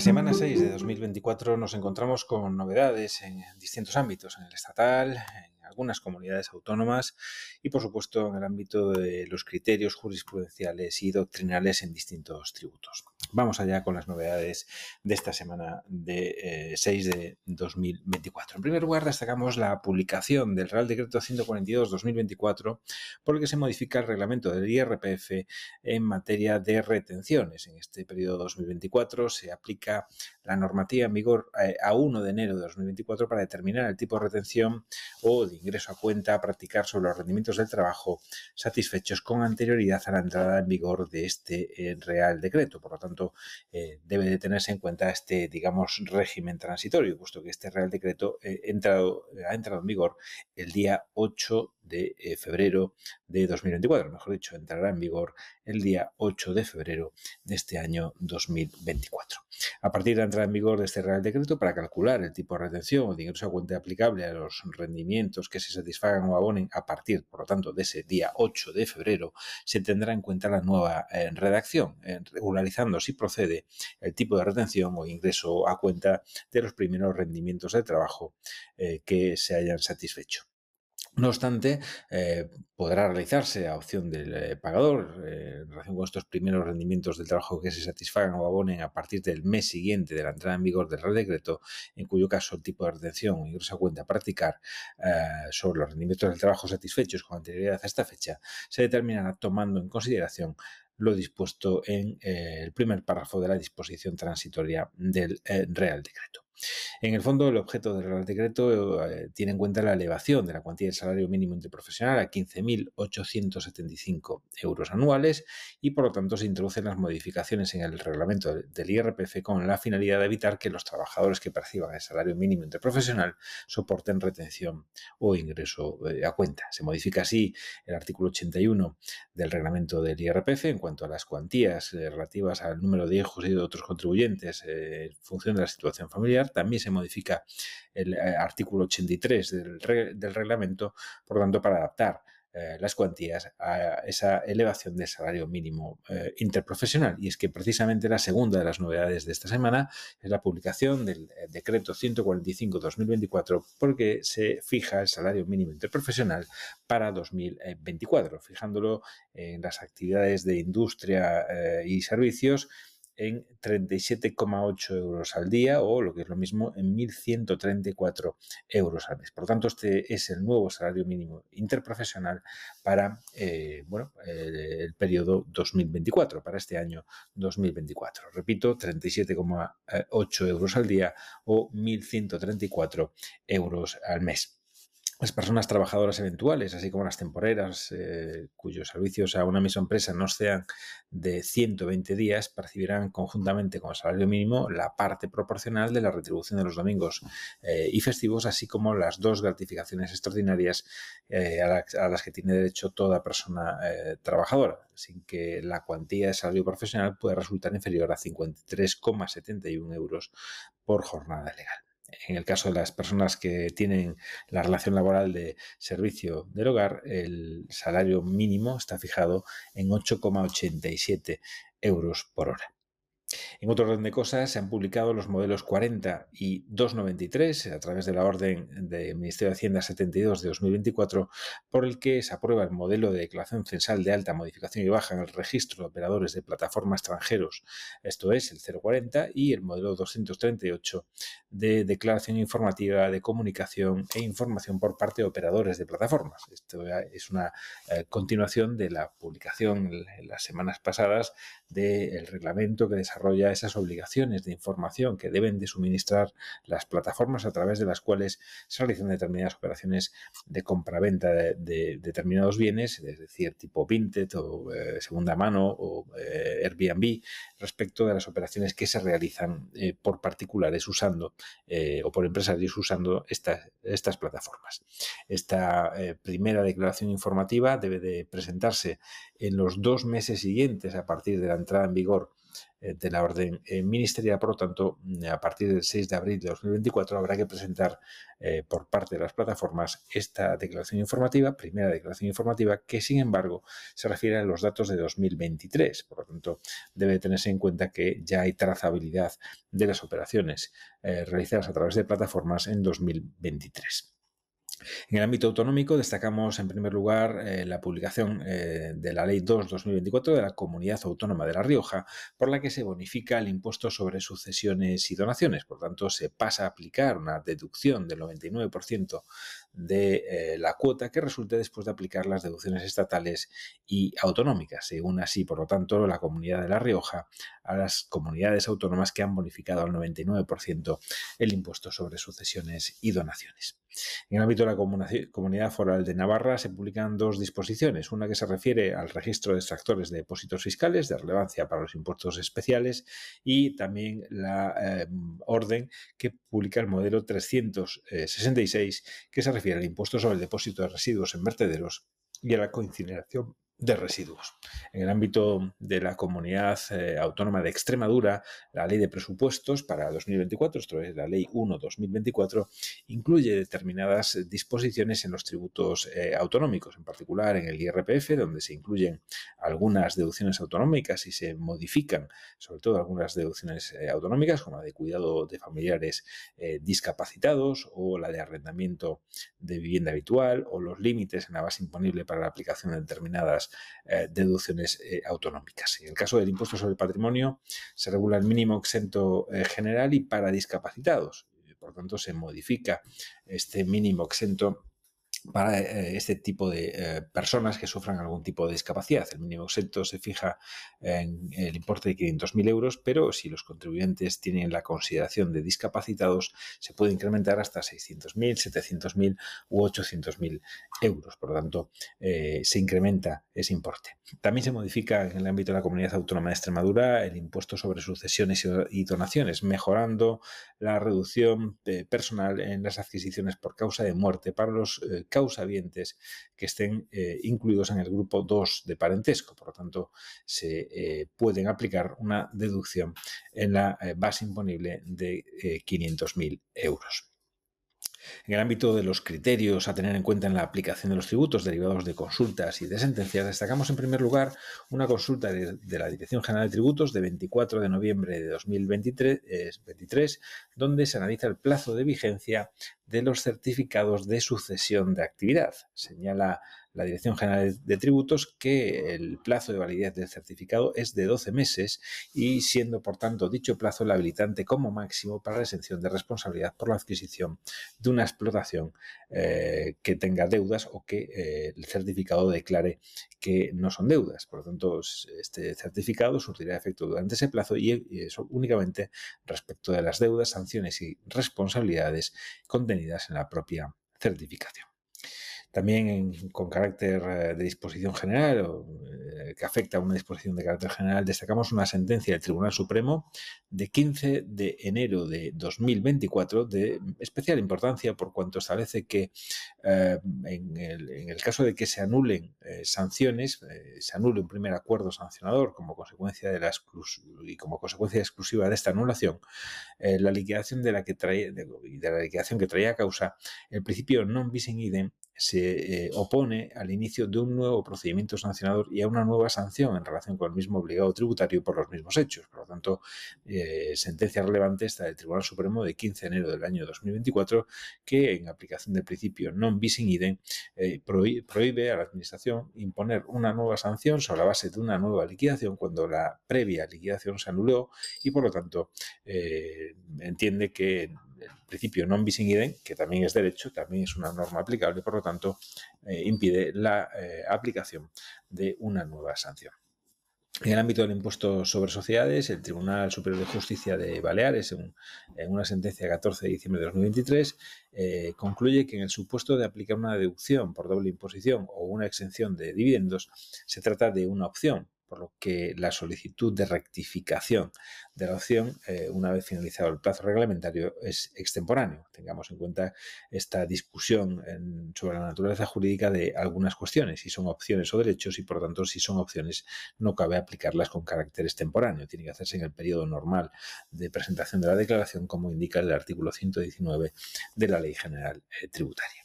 la semana 6 de 2024 nos encontramos con novedades en distintos ámbitos, en el estatal, en algunas comunidades autónomas y por supuesto en el ámbito de los criterios jurisprudenciales y doctrinales en distintos tributos. Vamos allá con las novedades de esta semana de 6 eh, de 2024. En primer lugar, destacamos la publicación del Real Decreto 142-2024 por el que se modifica el reglamento del IRPF en materia de retenciones. En este periodo 2024 se aplica la normativa en vigor eh, a 1 de enero de 2024 para determinar el tipo de retención o de ingreso a cuenta a practicar sobre los rendimientos del trabajo satisfechos con anterioridad a la entrada en vigor de este eh, Real Decreto. Por lo tanto, eh, debe de tenerse en cuenta este, digamos, régimen transitorio, puesto que este Real Decreto ha entrado en vigor el día 8 de febrero de 2024. Mejor dicho, entrará en vigor el día 8 de febrero de este año 2024. A partir de la entrada en vigor de este Real Decreto, para calcular el tipo de retención o de ingreso a cuenta aplicable a los rendimientos que se satisfagan o abonen a partir, por lo tanto, de ese día 8 de febrero, se tendrá en cuenta la nueva eh, redacción, eh, regularizando si procede el tipo de retención o ingreso a cuenta de los primeros rendimientos de trabajo eh, que se hayan satisfecho. No obstante, eh, podrá realizarse a opción del eh, pagador eh, en relación con estos primeros rendimientos del trabajo que se satisfagan o abonen a partir del mes siguiente de la entrada en vigor del Real Decreto, en cuyo caso el tipo de retención ingreso a cuenta a practicar sobre los rendimientos del trabajo satisfechos con anterioridad a esta fecha se determinará tomando en consideración lo dispuesto en el primer párrafo de la disposición transitoria del Real Decreto. En el fondo, el objeto del Real Decreto eh, tiene en cuenta la elevación de la cuantía del salario mínimo interprofesional a 15.875 euros anuales y, por lo tanto, se introducen las modificaciones en el reglamento del IRPF con la finalidad de evitar que los trabajadores que perciban el salario mínimo interprofesional soporten retención o ingreso eh, a cuenta. Se modifica así el artículo 81 del reglamento del IRPF en cuanto a las cuantías eh, relativas al número de hijos y de otros contribuyentes en función de la situación familiar también se modifica el eh, artículo 83 del, reglamento, por tanto, para adaptar eh, las cuantías a esa elevación del salario mínimo eh, interprofesional. Y es que precisamente la segunda de las novedades de esta semana es la publicación del decreto 145-2024 porque se fija el salario mínimo interprofesional para 2024, fijándolo en las actividades de industria y servicios en 37,8 euros al día o lo que es lo mismo en 1.134 euros al mes. Por lo tanto, este es el nuevo salario mínimo interprofesional para eh, bueno, el, periodo 2024, para este año 2024. Repito, 37,8 euros al día o 1.134 euros al mes. Las personas trabajadoras eventuales, así como las temporeras, eh, cuyos servicios a una misma empresa no sean de 120 días, percibirán conjuntamente con el salario mínimo la parte proporcional de la retribución de los domingos eh, y festivos, así como las dos gratificaciones extraordinarias eh, a, a, las que tiene derecho toda persona trabajadora, sin que la cuantía de salario profesional pueda resultar inferior a 53,71 euros por jornada legal en el caso de las personas que tienen la relación laboral de servicio del hogar, el salario mínimo está fijado en 8,87 euros por hora. En otro orden de cosas, se han publicado los modelos 40 y 293 a través de la orden del Ministerio de Hacienda 72 de 2024, por el que se aprueba el modelo de declaración censal de alta modificación y baja en el registro de operadores de plataforma extranjeros, esto es el 040, y el modelo 238 de declaración informativa de comunicación e información por parte de operadores de plataformas. Esto es una eh, continuación de la publicación en las semanas pasadas del reglamento que desarrolla esas obligaciones de información que deben de suministrar las plataformas a través de las cuales se realizan determinadas operaciones de compra-venta de, determinados bienes, es decir, tipo Vinted o eh, segunda mano o eh, Airbnb, respecto de las operaciones que se realizan eh, por particulares usando o por empresarios usando estas, estas plataformas. Esta primera declaración informativa debe de presentarse en los dos meses siguientes a partir de la entrada en vigor de la orden eh, ministerial. Por lo tanto, mm, a partir del 6 de abril de 2024 habrá que presentar eh, por parte de las plataformas esta declaración informativa, primera declaración informativa, que sin embargo se refiere a los datos de 2023. Por lo tanto, debe tenerse en cuenta que ya hay trazabilidad de las operaciones realizadas a través de plataformas en 2023. En el ámbito autonómico destacamos en primer lugar eh, la publicación eh, de la Ley 2-2024 de la Comunidad Autónoma de La Rioja, por la que se bonifica el impuesto sobre sucesiones y donaciones. Por tanto, se pasa a aplicar una deducción del 99% de eh, la cuota que resulte después de aplicar las deducciones estatales y autonómicas. Según así, por lo tanto, la Comunidad de La Rioja a las comunidades autónomas que han bonificado al 99% el impuesto sobre sucesiones y donaciones. En el ámbito de la Comunidad Foral de Navarra se publican dos disposiciones, una que se refiere al registro de extractores de depósitos fiscales de relevancia para los impuestos especiales y también la eh, orden que publica el modelo 366 que se refiere al impuesto sobre el depósito de residuos en vertederos y a la coincineración de residuos. En el ámbito de la comunidad eh, autónoma de Extremadura, la ley de presupuestos para 2024, esto es la ley 1-2024, incluye determinadas disposiciones en los tributos eh, autonómicos, en particular en el IRPF, donde se incluyen algunas deducciones autonómicas y se modifican, sobre todo algunas deducciones eh, autonómicas, como la de cuidado de familiares discapacitados o la de arrendamiento de vivienda habitual o los límites en la base imponible para la aplicación de determinadas eh, deducciones eh, autonómicas. En el caso del impuesto sobre el patrimonio, se regula el mínimo exento eh, general y para discapacitados. Por tanto, se modifica este mínimo exento para eh, este tipo de eh, personas que sufran algún tipo de discapacidad. El mínimo exento se fija en el importe de 500.000 euros, pero si los contribuyentes tienen la consideración de discapacitados, se puede incrementar hasta 600.000, 700.000 u 800.000 euros. Por lo tanto, eh, se incrementa ese importe. También se modifica en el ámbito de la Comunidad Autónoma de Extremadura el impuesto sobre sucesiones y donaciones, mejorando la reducción personal en las adquisiciones por causa de muerte para los causavientes que estén eh, incluidos en el grupo 2 de parentesco. Por lo tanto, se eh, pueden aplicar una deducción en la eh, base imponible de 500.000 euros. En el ámbito de los criterios a tener en cuenta en la aplicación de los tributos derivados de consultas y de sentencias, destacamos en primer lugar una consulta de, la Dirección General de Tributos de 24 de noviembre de 2023, donde se analiza el plazo de vigencia de los certificados de sucesión de actividad. Señala la Dirección General de Tributos que el plazo de validez del certificado es de 12 meses y siendo por tanto dicho plazo el habilitante como máximo para la exención de responsabilidad por la adquisición de una explotación eh, que tenga deudas o que eh, el certificado declare que no son deudas. Por lo tanto, este certificado surtirá efecto durante ese plazo y eso únicamente respecto de las deudas, sanciones y responsabilidades contenidas en la propia certificación. También con carácter eh, de disposición general, eh, que afecta a una disposición de carácter general, destacamos una sentencia del Tribunal Supremo de 15 de enero de 2024 de especial importancia por cuanto establece que eh, en, el, caso de que se anulen sanciones, se anule un primer acuerdo sancionador como consecuencia de la y como consecuencia exclusiva de esta anulación, la liquidación de la que trae, de, de la liquidación que traía a causa el principio non bis in idem se eh, opone al inicio de un nuevo procedimiento sancionador y a una nueva sanción en relación con el mismo obligado tributario por los mismos hechos. Por lo tanto, eh, sentencia relevante esta del Tribunal Supremo de 15 de enero del año 2024 que, en aplicación del principio non bis in idem, eh, prohíbe a la Administración imponer una nueva sanción sobre la base de una nueva liquidación cuando la previa liquidación se anuló y, por lo tanto, entiende que el principio non bis in idem, que también es derecho, también es una norma aplicable, por lo tanto, eh, impide la eh, aplicación de una nueva sanción. En el ámbito del impuesto sobre sociedades, el Tribunal Superior de Justicia de Baleares, en, una sentencia de 14 de diciembre de 2023, eh, concluye que en el supuesto de aplicar una deducción por doble imposición o una exención de dividendos, se trata de una opción por lo que la solicitud de rectificación de la opción, una vez finalizado el plazo reglamentario, es extemporáneo. Tengamos en cuenta esta discusión sobre la naturaleza jurídica de algunas cuestiones, si son opciones o derechos, y por tanto, si son opciones, no cabe aplicarlas con carácter extemporáneo. Tiene que hacerse en el periodo normal de presentación de la declaración, como indica el artículo 119 de la Ley General Tributaria.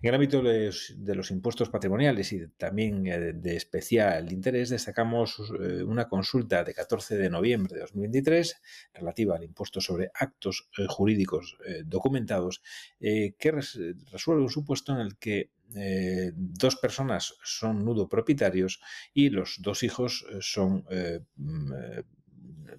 En el ámbito de los impuestos patrimoniales y también eh, de especial interés, destacamos eh, una consulta de 14 de noviembre de 2023 relativa al impuesto sobre actos eh, jurídicos documentados que resuelve un supuesto en el que dos personas son nudo propietarios y los dos hijos son mm,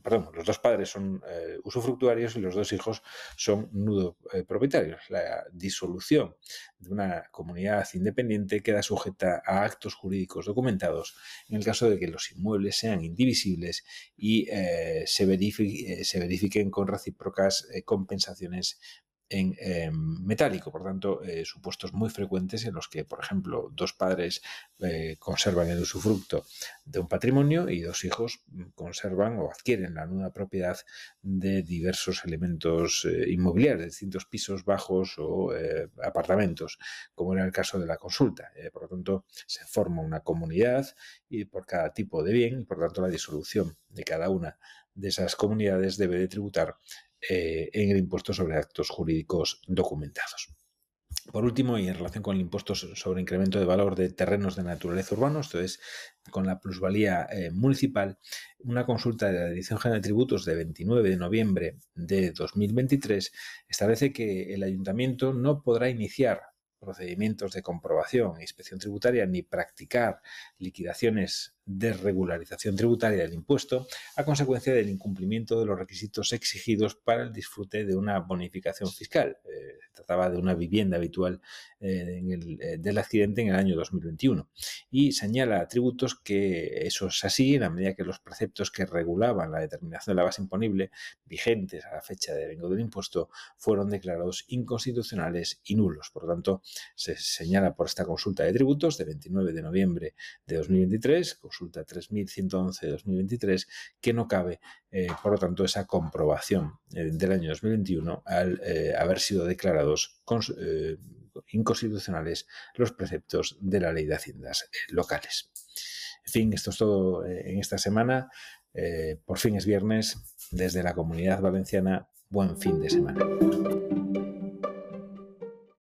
perdón, los dos padres son eh, usufructuarios y los dos hijos son nudo eh, propietarios. La disolución de una comunidad independiente queda sujeta a actos jurídicos documentados en el caso de que los inmuebles sean indivisibles y eh, se, se, verifiquen con recíprocas compensaciones en em, metálico, por tanto, eh, supuestos muy frecuentes en los que, por ejemplo, dos padres eh, conservan el usufructo de un patrimonio y dos hijos conservan o adquieren la nueva propiedad de diversos elementos eh, inmobiliarios, distintos pisos bajos o apartamentos, como era el caso de la consulta. por lo tanto, se forma una comunidad y por cada tipo de bien y, por tanto, la disolución de cada una de esas comunidades debe de tributar eh, en el impuesto sobre actos jurídicos documentados. Por último, y en relación con el impuesto sobre incremento de valor de terrenos de naturaleza urbanos, esto es, con la plusvalía eh, municipal, una consulta de la Dirección General de Tributos de 29 de noviembre de 2023 establece que el ayuntamiento no podrá iniciar procedimientos de comprobación e inspección tributaria ni practicar liquidaciones de regularización tributaria del impuesto a consecuencia del incumplimiento de los requisitos exigidos para el disfrute de una bonificación fiscal. Eh, trataba de una vivienda habitual eh, eh, del accidente en el año 2021 y señala a tributos que eso es así en la medida que los preceptos que regulaban la determinación de la base imponible vigentes a la fecha de vengo del impuesto fueron declarados inconstitucionales y nulos. Por lo tanto, se señala por esta consulta de tributos de 29 de noviembre de 2023, consulta 3111 de 2023, que no cabe, eh, por lo tanto, esa comprobación eh, del año 2021 al eh, haber sido declarados inconstitucionales los preceptos de la ley de haciendas locales. En fin, esto es todo en esta semana. por fin es viernes. Desde la comunidad valenciana, buen fin de semana.